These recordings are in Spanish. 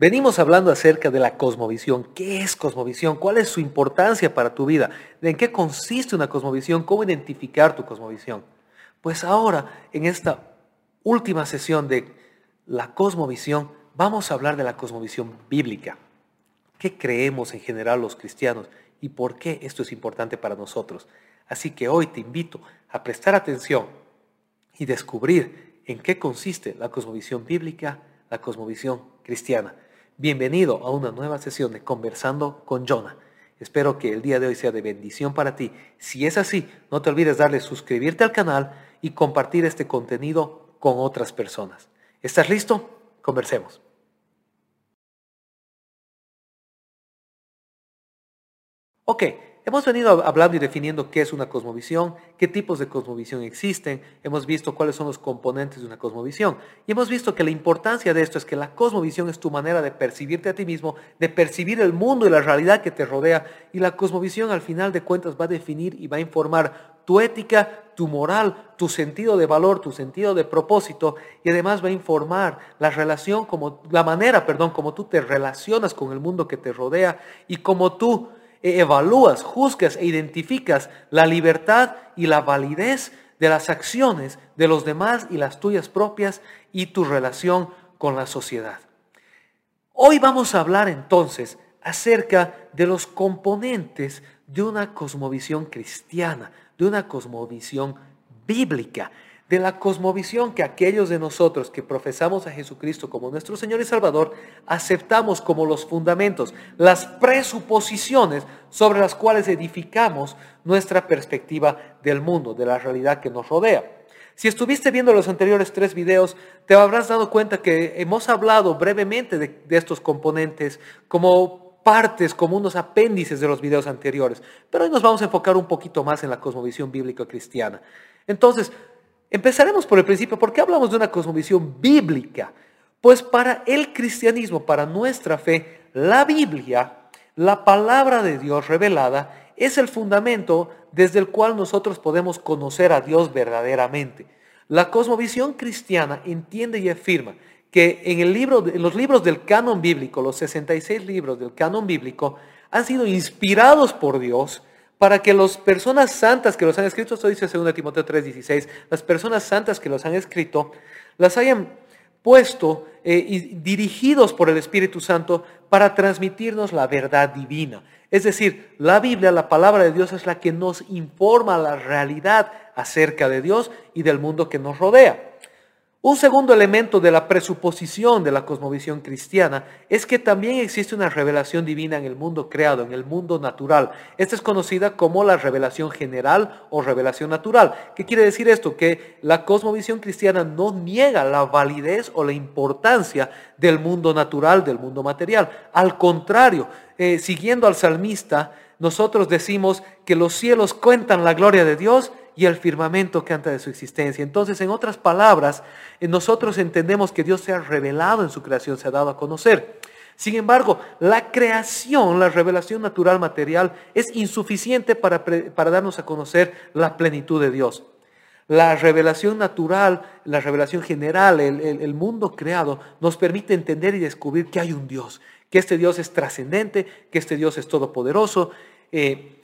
Venimos hablando acerca de la cosmovisión. ¿Qué es cosmovisión? ¿Cuál es su importancia para tu vida? ¿En qué consiste una cosmovisión? ¿Cómo identificar tu cosmovisión? Pues ahora, en esta última sesión de la cosmovisión, vamos a hablar de la cosmovisión bíblica. ¿Qué creemos en general los cristianos y por qué esto es importante para nosotros? Así que hoy te invito a prestar atención y descubrir en qué consiste la cosmovisión bíblica, la cosmovisión cristiana. Bienvenido a una nueva sesión de Conversando con Jonah. Espero que el día de hoy sea de bendición para ti. Si es así, no te olvides darle suscribirte al canal y compartir este contenido con otras personas. ¿Estás listo? Conversemos. Ok, Hemos venido hablando y definiendo qué es una cosmovisión, qué tipos de cosmovisión existen, hemos visto cuáles son los componentes de una cosmovisión y hemos visto que la importancia de esto es que la cosmovisión es tu manera de percibirte a ti mismo, de percibir el mundo y la realidad que te rodea y la cosmovisión al final de cuentas va a definir y va a informar tu ética, tu moral, tu sentido de valor, tu sentido de propósito y además va a informar la relación como la manera, perdón, como tú te relacionas con el mundo que te rodea y como tú evalúas, juzgas e identificas la libertad y la validez de las acciones de los demás y las tuyas propias y tu relación con la sociedad. Hoy vamos a hablar entonces acerca de los componentes de una cosmovisión cristiana, de una cosmovisión bíblica de la cosmovisión que aquellos de nosotros que profesamos a Jesucristo como nuestro Señor y Salvador aceptamos como los fundamentos, las presuposiciones sobre las cuales edificamos nuestra perspectiva del mundo, de la realidad que nos rodea. Si estuviste viendo los anteriores tres videos, te habrás dado cuenta que hemos hablado brevemente de, estos componentes como partes, como unos apéndices de los videos anteriores. Pero hoy nos vamos a enfocar un poquito más en la cosmovisión bíblica cristiana. Entonces, Empezaremos por el principio. ¿Por qué hablamos de una cosmovisión bíblica? Pues para el cristianismo, para nuestra fe, la Biblia, la palabra de Dios revelada, es el fundamento desde el cual nosotros podemos conocer a Dios verdaderamente. La cosmovisión cristiana entiende y afirma que en, el libro, en los libros del canon bíblico, los 66 libros del canon bíblico, han sido inspirados por Dios para que las personas santas que los han escrito, esto dice 2 Timoteo 3:16, las personas santas que los han escrito, las hayan puesto eh, y dirigidos por el Espíritu Santo para transmitirnos la verdad divina. Es decir, la Biblia, la palabra de Dios es la que nos informa la realidad acerca de Dios y del mundo que nos rodea. Un segundo elemento de la presuposición de la cosmovisión cristiana es que también existe una revelación divina en el mundo creado, en el mundo natural. Esta es conocida como la revelación general o revelación natural. ¿Qué quiere decir esto? Que la cosmovisión cristiana no niega la validez o la importancia del mundo natural, del mundo material. Al contrario, eh, siguiendo al salmista, nosotros decimos que los cielos cuentan la gloria de Dios y el firmamento canta de su existencia. Entonces, en otras palabras, eh, nosotros entendemos que Dios se ha revelado en su creación, se ha dado a conocer. Sin embargo, la creación, la revelación natural material, es insuficiente para, para darnos a conocer la plenitud de Dios. La revelación natural, la revelación general, el, mundo creado, nos permite entender y descubrir que hay un Dios, que este Dios es trascendente, que este Dios es todopoderoso. Eh,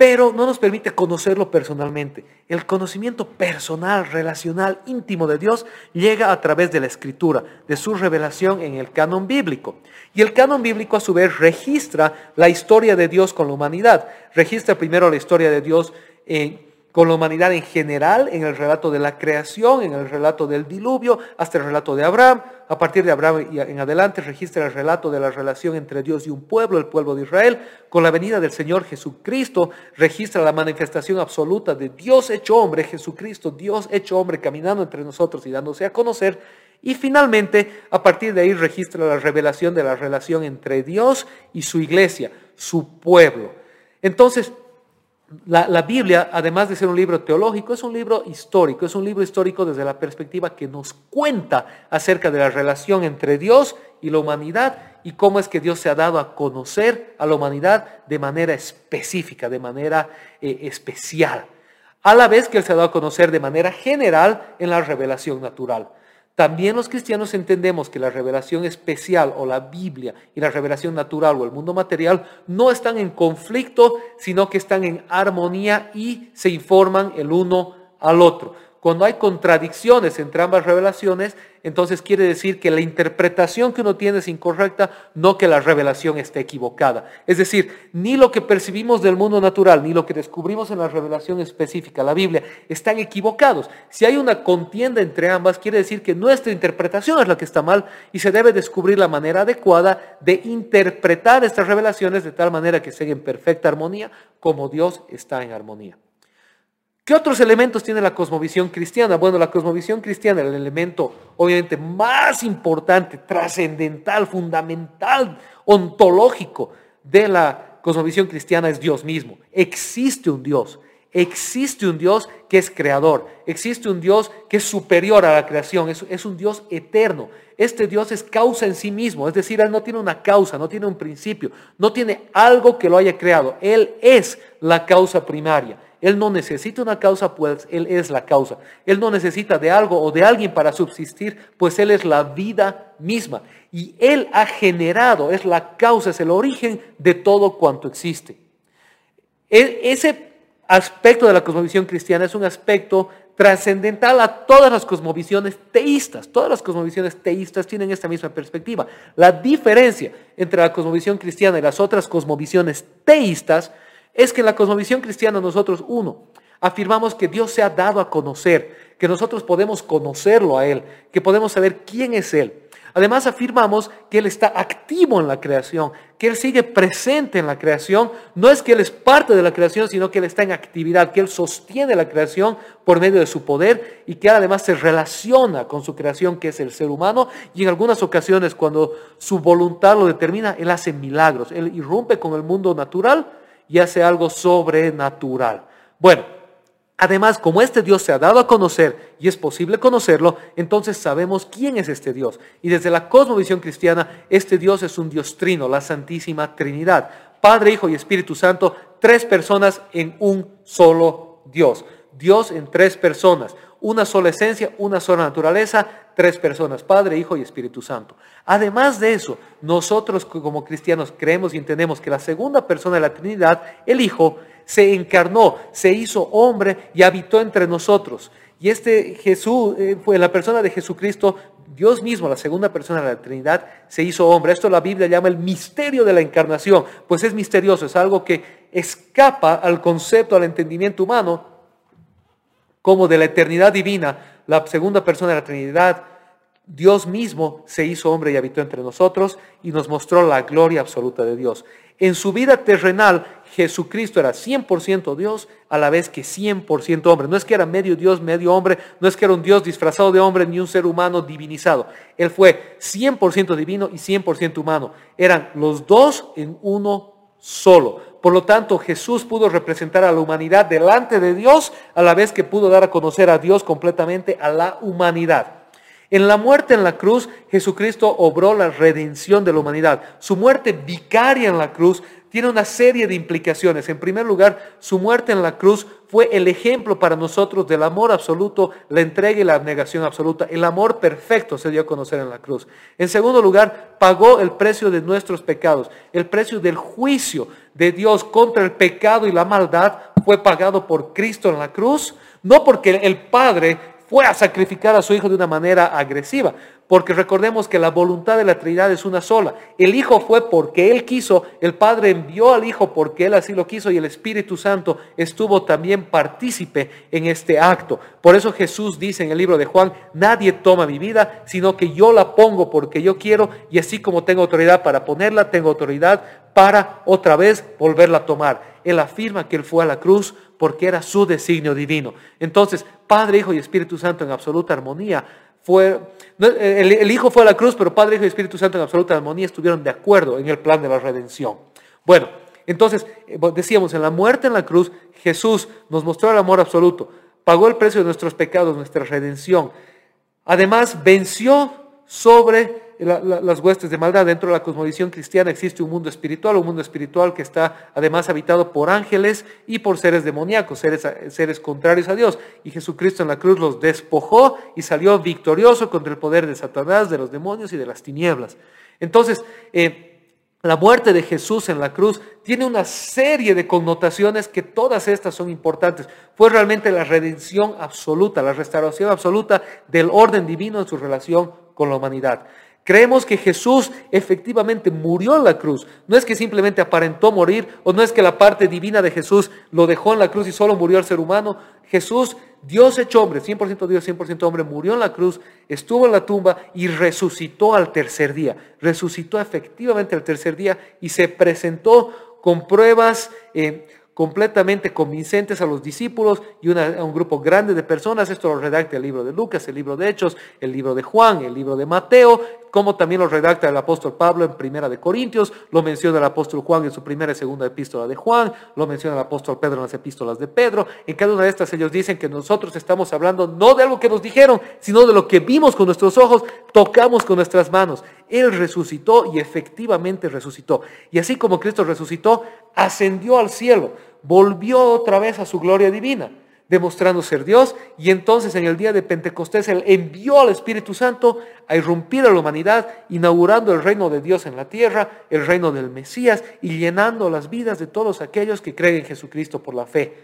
pero no nos permite conocerlo personalmente. El conocimiento personal, relacional, íntimo de Dios llega a través de la escritura, de su revelación en el canon bíblico. Y el canon bíblico a su vez registra la historia de Dios con la humanidad. Registra primero la historia de Dios en con la humanidad en general, en el relato de la creación, en el relato del diluvio, hasta el relato de Abraham. A partir de Abraham y en adelante registra el relato de la relación entre Dios y un pueblo, el pueblo de Israel. Con la venida del Señor Jesucristo registra la manifestación absoluta de Dios hecho hombre, Jesucristo, Dios hecho hombre, caminando entre nosotros y dándose a conocer. Y finalmente, a partir de ahí registra la revelación de la relación entre Dios y su iglesia, su pueblo. Entonces, la, Biblia, además de ser un libro teológico, es un libro histórico, es un libro histórico desde la perspectiva que nos cuenta acerca de la relación entre Dios y la humanidad y cómo es que Dios se ha dado a conocer a la humanidad de manera específica, de manera eh, especial, a la vez que Él se ha dado a conocer de manera general en la revelación natural. También los cristianos entendemos que la revelación especial o la Biblia y la revelación natural o el mundo material no están en conflicto, sino que están en armonía y se informan el uno al otro. Cuando hay contradicciones entre ambas revelaciones, entonces quiere decir que la interpretación que uno tiene es incorrecta, no que la revelación esté equivocada. Es decir, ni lo que percibimos del mundo natural, ni lo que descubrimos en la revelación específica, la Biblia, están equivocados. Si hay una contienda entre ambas, quiere decir que nuestra interpretación es la que está mal y se debe descubrir la manera adecuada de interpretar estas revelaciones de tal manera que estén en perfecta armonía como Dios está en armonía. ¿Qué otros elementos tiene la cosmovisión cristiana? Bueno, la cosmovisión cristiana, el elemento obviamente más importante, trascendental, fundamental, ontológico de la cosmovisión cristiana es Dios mismo. Existe un Dios. Existe un Dios que es creador, existe un Dios que es superior a la creación, es, es, un Dios eterno. Este Dios es causa en sí mismo, es decir, Él no tiene una causa, no tiene un principio, no tiene algo que lo haya creado. Él es la causa primaria. Él no necesita una causa, pues Él es la causa. Él no necesita de algo o de alguien para subsistir, pues Él es la vida misma. Y Él ha generado, es la causa, es el origen de todo cuanto existe. E, ese aspecto de la cosmovisión cristiana es un aspecto trascendental a todas las cosmovisiones teístas. Todas las cosmovisiones teístas tienen esta misma perspectiva. La diferencia entre la cosmovisión cristiana y las otras cosmovisiones teístas es que en la cosmovisión cristiana nosotros, uno, afirmamos que Dios se ha dado a conocer, que nosotros podemos conocerlo a Él, que podemos saber quién es Él. Además afirmamos que Él está activo en la creación, que Él sigue presente en la creación. No es que Él es parte de la creación, sino que Él está en actividad, que Él sostiene la creación por medio de su poder y que además se relaciona con su creación, que es el ser humano. Y en algunas ocasiones, cuando su voluntad lo determina, Él hace milagros. Él irrumpe con el mundo natural y hace algo sobrenatural. Bueno, además, como este Dios se ha dado a conocer y es posible conocerlo, entonces sabemos quién es este Dios. Y desde la cosmovisión cristiana, este Dios es un Dios trino, la Santísima Trinidad. Padre, Hijo y Espíritu Santo, tres personas en un solo Dios. Dios en tres personas, una sola esencia, una sola naturaleza, tres personas, Padre, Hijo y Espíritu Santo. Además de eso, nosotros como cristianos creemos y entendemos que la segunda persona de la Trinidad, el Hijo, se encarnó, se hizo hombre y habitó entre nosotros. Y este Jesús, eh, fue la persona de Jesucristo, Dios mismo, la segunda persona de la Trinidad, se hizo hombre. Esto la Biblia llama el misterio de la encarnación, pues es misterioso, es algo que escapa al concepto, al entendimiento humano, como de la eternidad divina, la segunda persona de la Trinidad Dios mismo se hizo hombre y habitó entre nosotros y nos mostró la gloria absoluta de Dios. En su vida terrenal, Jesucristo era 100% Dios a la vez que 100% hombre. No es que era medio Dios, medio hombre, no es que era un Dios disfrazado de hombre ni un ser humano divinizado. Él fue 100% divino y 100% humano. Eran los dos en uno solo. Por lo tanto, Jesús pudo representar a la humanidad delante de Dios a la vez que pudo dar a conocer a Dios completamente a la humanidad. En la muerte en la cruz, Jesucristo obró la redención de la humanidad. Su muerte vicaria en la cruz tiene una serie de implicaciones. En primer lugar, su muerte en la cruz fue el ejemplo para nosotros del amor absoluto, la entrega y la abnegación absoluta. El amor perfecto se dio a conocer en la cruz. En segundo lugar, pagó el precio de nuestros pecados. El precio del juicio de Dios contra el pecado y la maldad fue pagado por Cristo en la cruz. No porque el Padre fue a sacrificar a su hijo de una manera agresiva, porque recordemos que la voluntad de la Trinidad es una sola. El Hijo fue porque Él quiso, el Padre envió al Hijo porque Él así lo quiso y el Espíritu Santo estuvo también partícipe en este acto. Por eso Jesús dice en el libro de Juan, nadie toma mi vida, sino que yo la pongo porque yo quiero y así como tengo autoridad para ponerla, tengo autoridad para otra vez volverla a tomar. Él afirma que Él fue a la cruz porque era su designio divino. Entonces, Padre, Hijo y Espíritu Santo en absoluta armonía. Fue, el, Hijo fue a la cruz, pero Padre, Hijo y Espíritu Santo en absoluta armonía estuvieron de acuerdo en el plan de la redención. Bueno, entonces, eh, decíamos, en la muerte en la cruz, Jesús nos mostró el amor absoluto, pagó el precio de nuestros pecados, nuestra redención. Además, venció sobre las huestes de maldad. Dentro de la cosmovisión cristiana existe un mundo espiritual, un mundo espiritual que está además habitado por ángeles y por seres demoníacos, seres, seres contrarios a Dios. Y Jesucristo en la cruz los despojó y salió victorioso contra el poder de Satanás, de los demonios y de las tinieblas. Entonces, eh, la muerte de Jesús en la cruz tiene una serie de connotaciones que todas estas son importantes. Fue realmente la redención absoluta, la restauración absoluta del orden divino en su relación con la humanidad. Creemos que Jesús efectivamente murió en la cruz. No es que simplemente aparentó morir o no es que la parte divina de Jesús lo dejó en la cruz y solo murió el ser humano. Jesús, Dios hecho hombre, 100% Dios, 100% hombre, murió en la cruz, estuvo en la tumba y resucitó al tercer día. Resucitó efectivamente al tercer día y se presentó con pruebas. Eh, completamente convincentes a los discípulos y a un grupo grande de personas. Esto lo redacta el libro de Lucas, el libro de Hechos, el libro de Juan, el libro de Mateo, como también lo redacta el apóstol Pablo en Primera de Corintios, lo menciona el apóstol Juan en su primera y segunda epístola de Juan, lo menciona el apóstol Pedro en las epístolas de Pedro. En cada una de estas ellos dicen que nosotros estamos hablando no de algo que nos dijeron, sino de lo que vimos con nuestros ojos, tocamos con nuestras manos. Él resucitó y efectivamente resucitó. Y así como Cristo resucitó, ascendió al cielo volvió otra vez a su gloria divina, demostrando ser Dios, y entonces en el día de Pentecostés Él envió al Espíritu Santo a irrumpir a la humanidad, inaugurando el reino de Dios en la tierra, el reino del Mesías, y llenando las vidas de todos aquellos que creen en Jesucristo por la fe.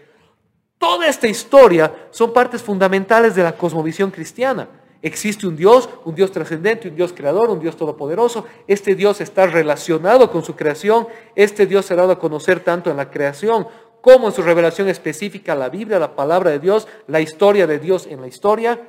Toda esta historia son partes fundamentales de la cosmovisión cristiana. Existe un Dios, un Dios trascendente, un Dios creador, un Dios todopoderoso. Este Dios está relacionado con su creación. Este Dios se ha dado a conocer tanto en la creación como en su revelación específica, la Biblia, la palabra de Dios, la historia de Dios en la historia.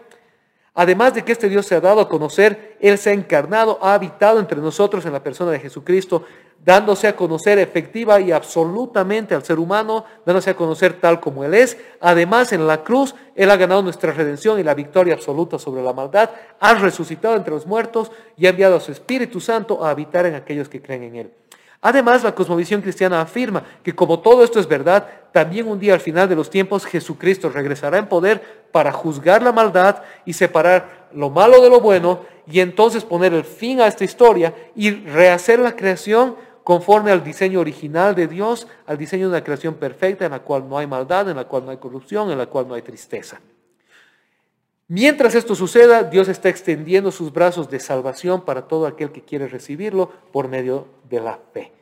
Además de que este Dios se ha dado a conocer, Él se ha encarnado, ha habitado entre nosotros en la persona de Jesucristo, dándose a conocer efectiva y absolutamente al ser humano, dándose a conocer tal como Él es. Además, en la cruz, Él ha ganado nuestra redención y la victoria absoluta sobre la maldad, ha resucitado entre los muertos y ha enviado a su Espíritu Santo a habitar en aquellos que creen en Él. Además, la cosmovisión cristiana afirma que como todo esto es verdad, también un día al final de los tiempos Jesucristo regresará en poder para juzgar la maldad y separar lo malo de lo bueno y entonces poner el fin a esta historia y rehacer la creación conforme al diseño original de Dios, al diseño de una creación perfecta en la cual no hay maldad, en la cual no hay corrupción, en la cual no hay tristeza. Mientras esto suceda, Dios está extendiendo sus brazos de salvación para todo aquel que quiere recibirlo por medio de la fe.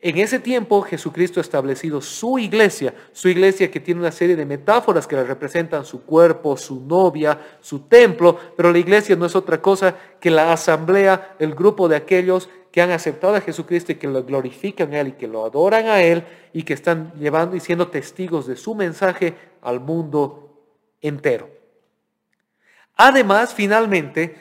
En ese tiempo Jesucristo ha establecido su iglesia, su iglesia que tiene una serie de metáforas que le representan su cuerpo, su novia, su templo, pero la iglesia no es otra cosa que la asamblea, el grupo de aquellos que han aceptado a Jesucristo y que lo glorifican a Él y que lo adoran a Él y que están llevando y siendo testigos de su mensaje al mundo entero. Además, finalmente,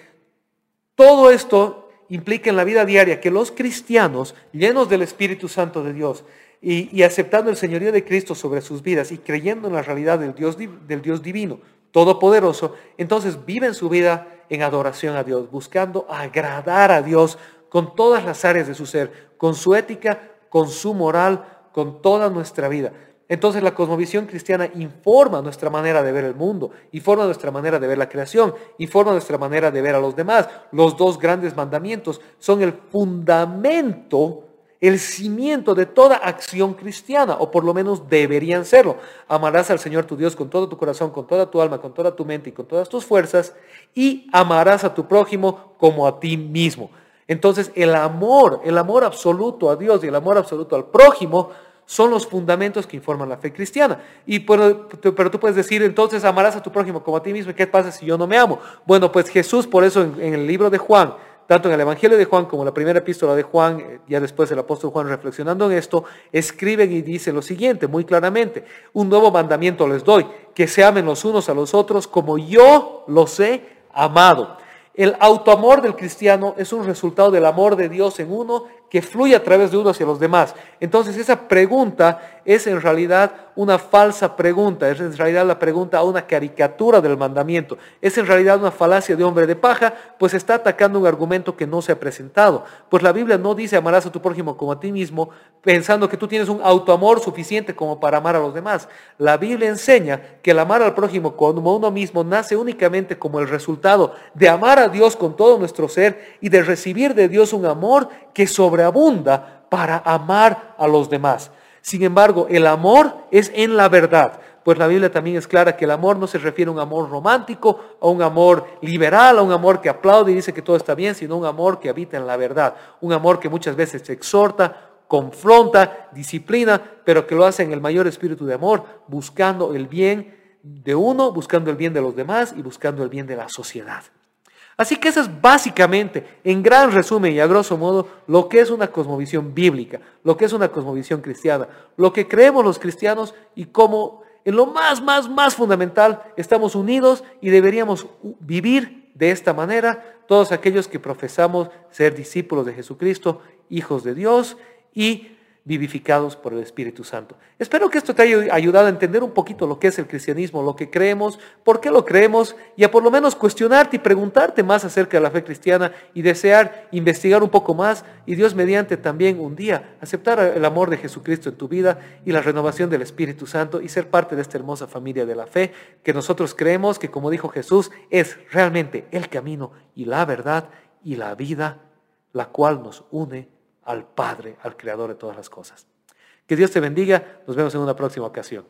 todo esto implica en la vida diaria que los cristianos, llenos del Espíritu Santo de Dios y, aceptando el señorío de Cristo sobre sus vidas y creyendo en la realidad del Dios, del Dios divino, todopoderoso, entonces viven su vida en adoración a Dios, buscando agradar a Dios con todas las áreas de su ser, con su ética, con su moral, con toda nuestra vida. Entonces la cosmovisión cristiana informa nuestra manera de ver el mundo, informa nuestra manera de ver la creación, informa nuestra manera de ver a los demás. Los dos grandes mandamientos son el fundamento, el cimiento de toda acción cristiana, o por lo menos deberían serlo. Amarás al Señor tu Dios con todo tu corazón, con toda tu alma, con toda tu mente y con todas tus fuerzas, y amarás a tu prójimo como a ti mismo. Entonces el amor, el amor absoluto a Dios y el amor absoluto al prójimo, son los fundamentos que informan la fe cristiana. Y pero, pero, tú puedes decir, entonces amarás a tu prójimo como a ti mismo. ¿Qué pasa si yo no me amo? Bueno, pues Jesús, por eso en, el libro de Juan, tanto en el Evangelio de Juan como en la primera epístola de Juan, eh, ya después el apóstol Juan reflexionando en esto, escriben y dice lo siguiente, muy claramente, un nuevo mandamiento les doy, que se amen los unos a los otros como yo los he amado. El autoamor del cristiano es un resultado del amor de Dios en uno que fluye a través de uno hacia los demás. Entonces esa pregunta es en realidad una falsa pregunta, es en realidad la pregunta a una caricatura del mandamiento, es en realidad una falacia de hombre de paja, pues está atacando un argumento que no se ha presentado. Pues la Biblia no dice amarás a tu prójimo como a ti mismo, pensando que tú tienes un autoamor suficiente como para amar a los demás. La Biblia enseña que el amar al prójimo como uno mismo nace únicamente como el resultado de amar a Dios con todo nuestro ser y de recibir de Dios un amor que para amar a los demás. Sin embargo, el amor es en la verdad, pues la Biblia también es clara que el amor no se refiere a un amor romántico, a un amor liberal, a un amor que aplaude y dice que todo está bien, sino un amor que habita en la verdad, un amor que muchas veces exhorta, confronta, disciplina, pero que lo hace en el mayor espíritu de amor, buscando el bien de uno, buscando el bien de los demás y buscando el bien de la sociedad. Así que eso es básicamente, en gran resumen y a grosso modo, lo que es una cosmovisión bíblica, lo que es una cosmovisión cristiana, lo que creemos los cristianos y cómo en lo más, más, más fundamental estamos unidos y deberíamos vivir de esta manera todos aquellos que profesamos ser discípulos de Jesucristo, hijos de Dios y vivificados por el Espíritu Santo. Espero que esto te haya ayudado a entender un poquito lo que es el cristianismo, lo que creemos, por qué lo creemos y a por lo menos cuestionarte y preguntarte más acerca de la fe cristiana y desear investigar un poco más y Dios mediante también un día aceptar el amor de Jesucristo en tu vida y la renovación del Espíritu Santo y ser parte de esta hermosa familia de la fe que nosotros creemos que como dijo Jesús es realmente el camino y la verdad y la vida la cual nos une al Padre, al Creador de todas las cosas. Que Dios te bendiga. Nos vemos en una próxima ocasión.